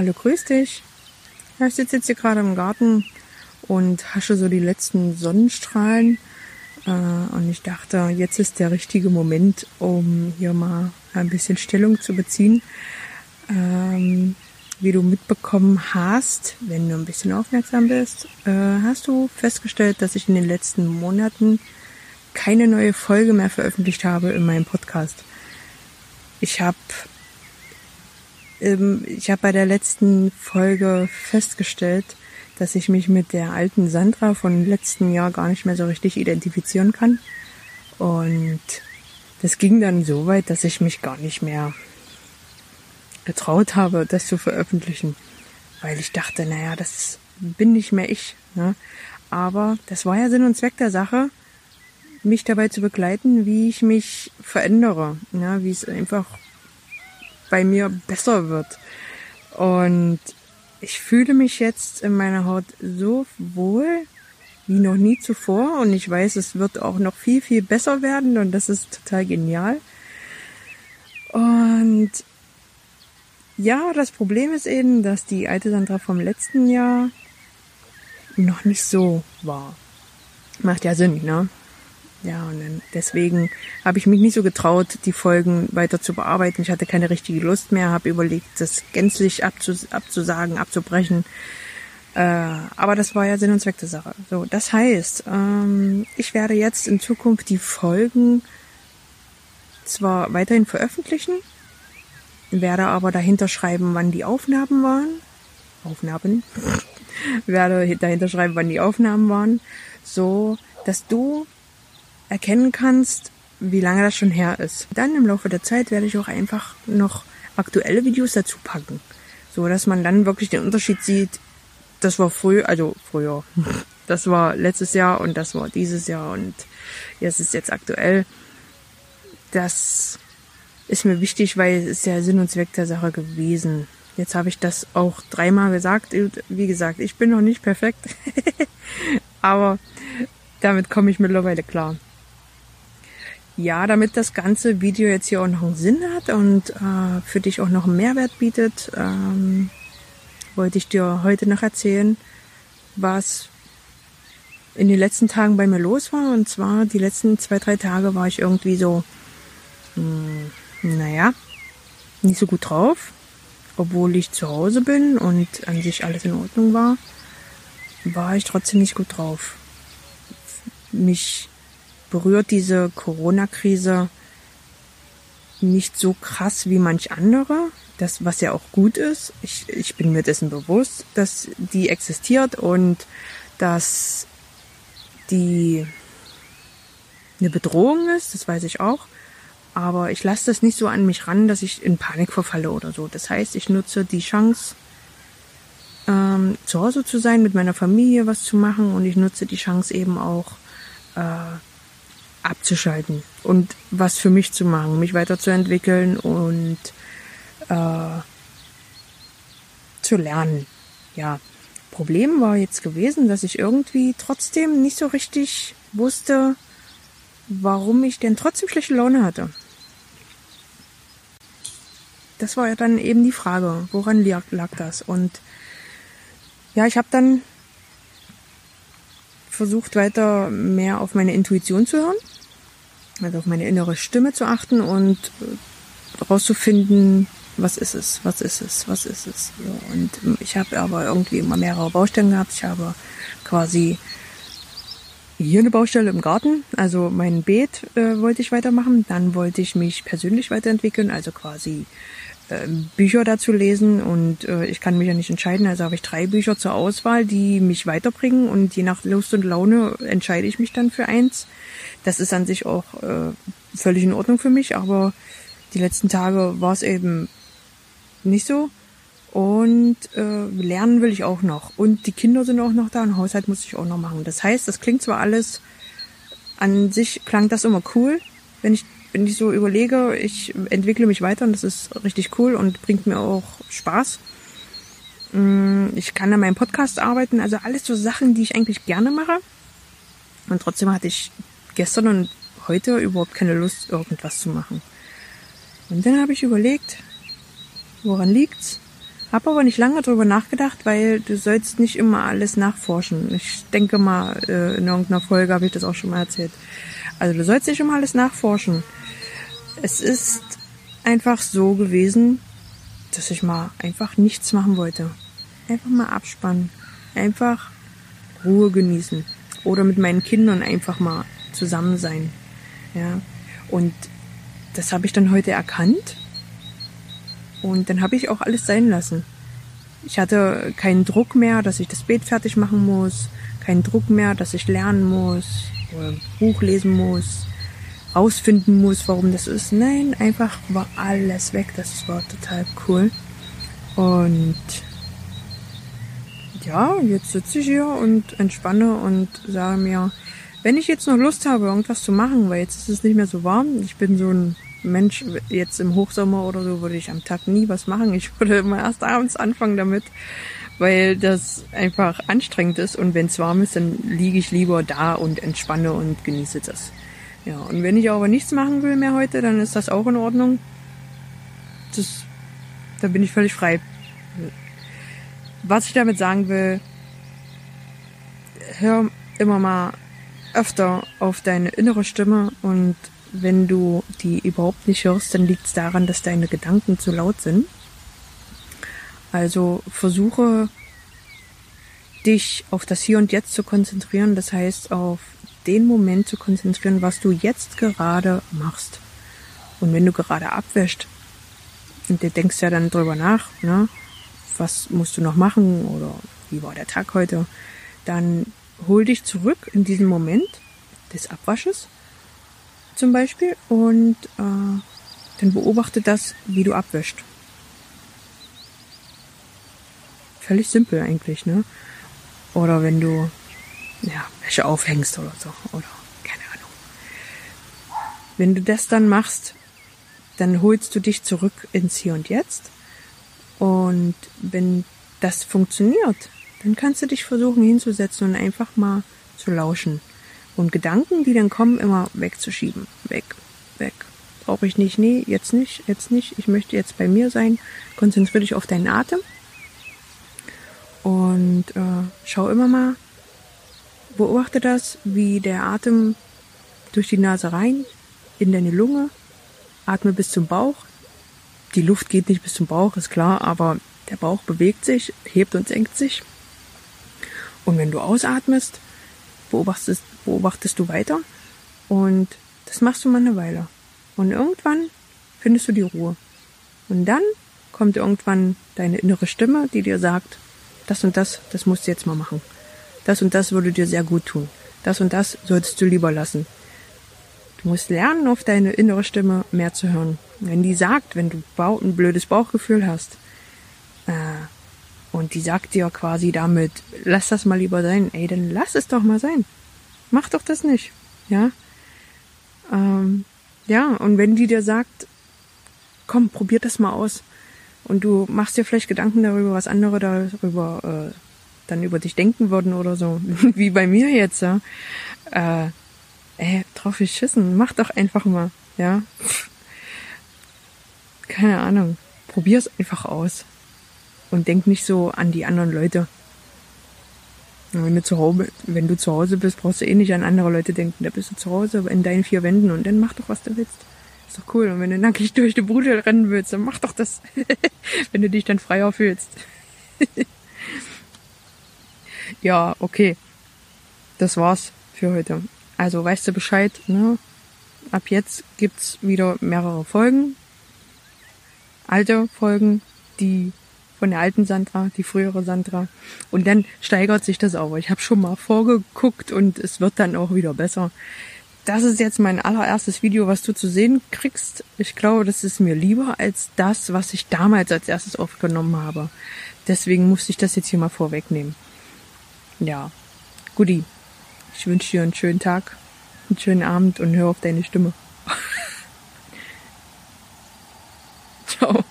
Hallo, grüß dich. Ja, ich sitze jetzt hier gerade im Garten und hasche so die letzten Sonnenstrahlen. Äh, und ich dachte, jetzt ist der richtige Moment, um hier mal ein bisschen Stellung zu beziehen. Ähm, wie du mitbekommen hast, wenn du ein bisschen aufmerksam bist, äh, hast du festgestellt, dass ich in den letzten Monaten keine neue Folge mehr veröffentlicht habe in meinem Podcast. Ich habe ich habe bei der letzten Folge festgestellt, dass ich mich mit der alten Sandra von letzten Jahr gar nicht mehr so richtig identifizieren kann. Und das ging dann so weit, dass ich mich gar nicht mehr getraut habe, das zu veröffentlichen. Weil ich dachte, naja, das bin nicht mehr ich. Ne? Aber das war ja Sinn und Zweck der Sache, mich dabei zu begleiten, wie ich mich verändere, ne? wie es einfach bei mir besser wird. Und ich fühle mich jetzt in meiner Haut so wohl wie noch nie zuvor und ich weiß, es wird auch noch viel, viel besser werden und das ist total genial. Und ja, das Problem ist eben, dass die alte Sandra vom letzten Jahr noch nicht so war. Macht ja Sinn, ne? Ja, und deswegen habe ich mich nicht so getraut, die Folgen weiter zu bearbeiten. Ich hatte keine richtige Lust mehr, habe überlegt, das gänzlich abzus abzusagen, abzubrechen. Äh, aber das war ja Sinn und Zweck der Sache. So, das heißt, ähm, ich werde jetzt in Zukunft die Folgen zwar weiterhin veröffentlichen, werde aber dahinter schreiben, wann die Aufnahmen waren. Aufnahmen. werde dahinter schreiben, wann die Aufnahmen waren, so dass du erkennen kannst, wie lange das schon her ist. Dann im Laufe der Zeit werde ich auch einfach noch aktuelle Videos dazu packen, so dass man dann wirklich den Unterschied sieht. Das war früh, also früher. Das war letztes Jahr und das war dieses Jahr und jetzt ist jetzt aktuell. Das ist mir wichtig, weil es ist ja Sinn und Zweck der Sache gewesen. Jetzt habe ich das auch dreimal gesagt. Wie gesagt, ich bin noch nicht perfekt, aber damit komme ich mittlerweile klar ja, damit das ganze Video jetzt hier auch noch einen Sinn hat und äh, für dich auch noch einen Mehrwert bietet, ähm, wollte ich dir heute noch erzählen, was in den letzten Tagen bei mir los war. Und zwar die letzten zwei, drei Tage war ich irgendwie so, mh, hm, naja, nicht so gut drauf. Obwohl ich zu Hause bin und an sich alles in Ordnung war, war ich trotzdem nicht gut drauf. Mich berührt diese Corona-Krise nicht so krass wie manch andere. Das, was ja auch gut ist. Ich, ich bin mir dessen bewusst, dass die existiert und dass die eine Bedrohung ist, das weiß ich auch. Aber ich lasse das nicht so an mich ran, dass ich in Panik verfalle oder so. Das heißt, ich nutze die Chance, ähm, zu Hause zu sein, mit meiner Familie was zu machen und ich nutze die Chance eben auch, äh, abzuschalten und was für mich zu machen, mich weiterzuentwickeln und äh, zu lernen. Ja, Problem war jetzt gewesen, dass ich irgendwie trotzdem nicht so richtig wusste, warum ich denn trotzdem schlechte Laune hatte. Das war ja dann eben die Frage, woran lag, lag das? Und ja, ich habe dann versucht weiter mehr auf meine Intuition zu hören, also auf meine innere Stimme zu achten und herauszufinden, was ist es, was ist es, was ist es. Ja, und ich habe aber irgendwie immer mehrere Baustellen gehabt. Ich habe quasi hier eine Baustelle im Garten, also mein Beet äh, wollte ich weitermachen. Dann wollte ich mich persönlich weiterentwickeln, also quasi ähm, Bücher dazu lesen und äh, ich kann mich ja nicht entscheiden. Also habe ich drei Bücher zur Auswahl, die mich weiterbringen und je nach Lust und Laune entscheide ich mich dann für eins. Das ist an sich auch äh, völlig in Ordnung für mich, aber die letzten Tage war es eben nicht so. Und äh, lernen will ich auch noch. Und die Kinder sind auch noch da und Haushalt muss ich auch noch machen. Das heißt, das klingt zwar alles, an sich klang das immer cool, wenn ich wenn ich so überlege, ich entwickle mich weiter und das ist richtig cool und bringt mir auch Spaß. Mm, ich kann an meinem Podcast arbeiten, also alles so Sachen, die ich eigentlich gerne mache. Und trotzdem hatte ich gestern und heute überhaupt keine Lust, irgendwas zu machen. Und dann habe ich überlegt, woran liegt's? Hab aber nicht lange drüber nachgedacht, weil du sollst nicht immer alles nachforschen. Ich denke mal, äh, in irgendeiner Folge habe ich das auch schon mal erzählt. Also du sollst nicht immer alles nachforschen. Es ist einfach so gewesen, dass ich mal einfach nichts machen wollte. Einfach mal abspannen. Einfach Ruhe genießen. Oder mit meinen Kindern einfach mal zusammen sein. Ja. Und das habe ich dann heute erkannt und dann habe ich auch alles sein lassen. Ich hatte keinen Druck mehr, dass ich das Beet fertig machen muss, keinen Druck mehr, dass ich lernen muss, oder Buch lesen muss, rausfinden muss, warum das ist. Nein, einfach war alles weg. Das war total cool. Und ja, jetzt sitze ich hier und entspanne und sage mir, wenn ich jetzt noch Lust habe, irgendwas zu machen, weil jetzt ist es nicht mehr so warm, ich bin so ein Mensch, jetzt im Hochsommer oder so würde ich am Tag nie was machen. Ich würde immer erst abends anfangen damit, weil das einfach anstrengend ist. Und wenn es warm ist, dann liege ich lieber da und entspanne und genieße das. Ja, und wenn ich aber nichts machen will mehr heute, dann ist das auch in Ordnung. Das, da bin ich völlig frei. Was ich damit sagen will, hör immer mal öfter auf deine innere Stimme und wenn du die überhaupt nicht hörst, dann liegt es daran, dass deine Gedanken zu laut sind. Also versuche dich auf das Hier und Jetzt zu konzentrieren, das heißt auf den Moment zu konzentrieren, was du jetzt gerade machst. Und wenn du gerade abwäscht und du denkst ja dann drüber nach, ne, was musst du noch machen oder wie war der Tag heute, dann hol dich zurück in diesen Moment des Abwasches zum Beispiel und äh, dann beobachte das, wie du abwäscht. Völlig simpel eigentlich, ne? Oder wenn du ja, Wäsche aufhängst oder so, oder keine Ahnung. Wenn du das dann machst, dann holst du dich zurück ins Hier und Jetzt. Und wenn das funktioniert, dann kannst du dich versuchen hinzusetzen und einfach mal zu lauschen und Gedanken, die dann kommen, immer wegzuschieben. Weg, weg. Brauche ich nicht, nee, jetzt nicht, jetzt nicht. Ich möchte jetzt bei mir sein. Konzentriere dich auf deinen Atem. Und äh, schau immer mal, beobachte das, wie der Atem durch die Nase rein, in deine Lunge, atme bis zum Bauch. Die Luft geht nicht bis zum Bauch, ist klar, aber der Bauch bewegt sich, hebt und senkt sich. Und wenn du ausatmest, beobachtest, beobachtest du weiter und das machst du mal eine Weile. Und irgendwann findest du die Ruhe. Und dann kommt irgendwann deine innere Stimme, die dir sagt, das und das, das musst du jetzt mal machen. Das und das würde dir sehr gut tun. Das und das solltest du lieber lassen. Du musst lernen, auf deine innere Stimme mehr zu hören. Wenn die sagt, wenn du ein blödes Bauchgefühl hast, äh, und die sagt dir quasi damit, lass das mal lieber sein, ey, dann lass es doch mal sein. Mach doch das nicht. Ja. Ähm, ja, und wenn die dir sagt, komm, probier das mal aus. Und du machst dir vielleicht Gedanken darüber, was andere darüber äh, dann über dich denken würden oder so. Wie bei mir jetzt, ja. Äh, ey, drauf geschissen, mach doch einfach mal, ja. Keine Ahnung. Probier's einfach aus. Und denk nicht so an die anderen Leute. Wenn du, zu Hause, wenn du zu Hause bist, brauchst du eh nicht an andere Leute denken. Da bist du zu Hause in deinen vier Wänden und dann mach doch, was du willst. Ist doch cool. Und wenn du nackig durch die Bude rennen willst, dann mach doch das. wenn du dich dann freier fühlst. ja, okay. Das war's für heute. Also weißt du Bescheid, ne? Ab jetzt gibt's wieder mehrere Folgen. Alte Folgen, die von der alten Sandra, die frühere Sandra. Und dann steigert sich das aber. Ich habe schon mal vorgeguckt und es wird dann auch wieder besser. Das ist jetzt mein allererstes Video, was du zu sehen kriegst. Ich glaube, das ist mir lieber als das, was ich damals als erstes aufgenommen habe. Deswegen musste ich das jetzt hier mal vorwegnehmen. Ja, Guti, ich wünsche dir einen schönen Tag, einen schönen Abend und hör auf deine Stimme. Ciao.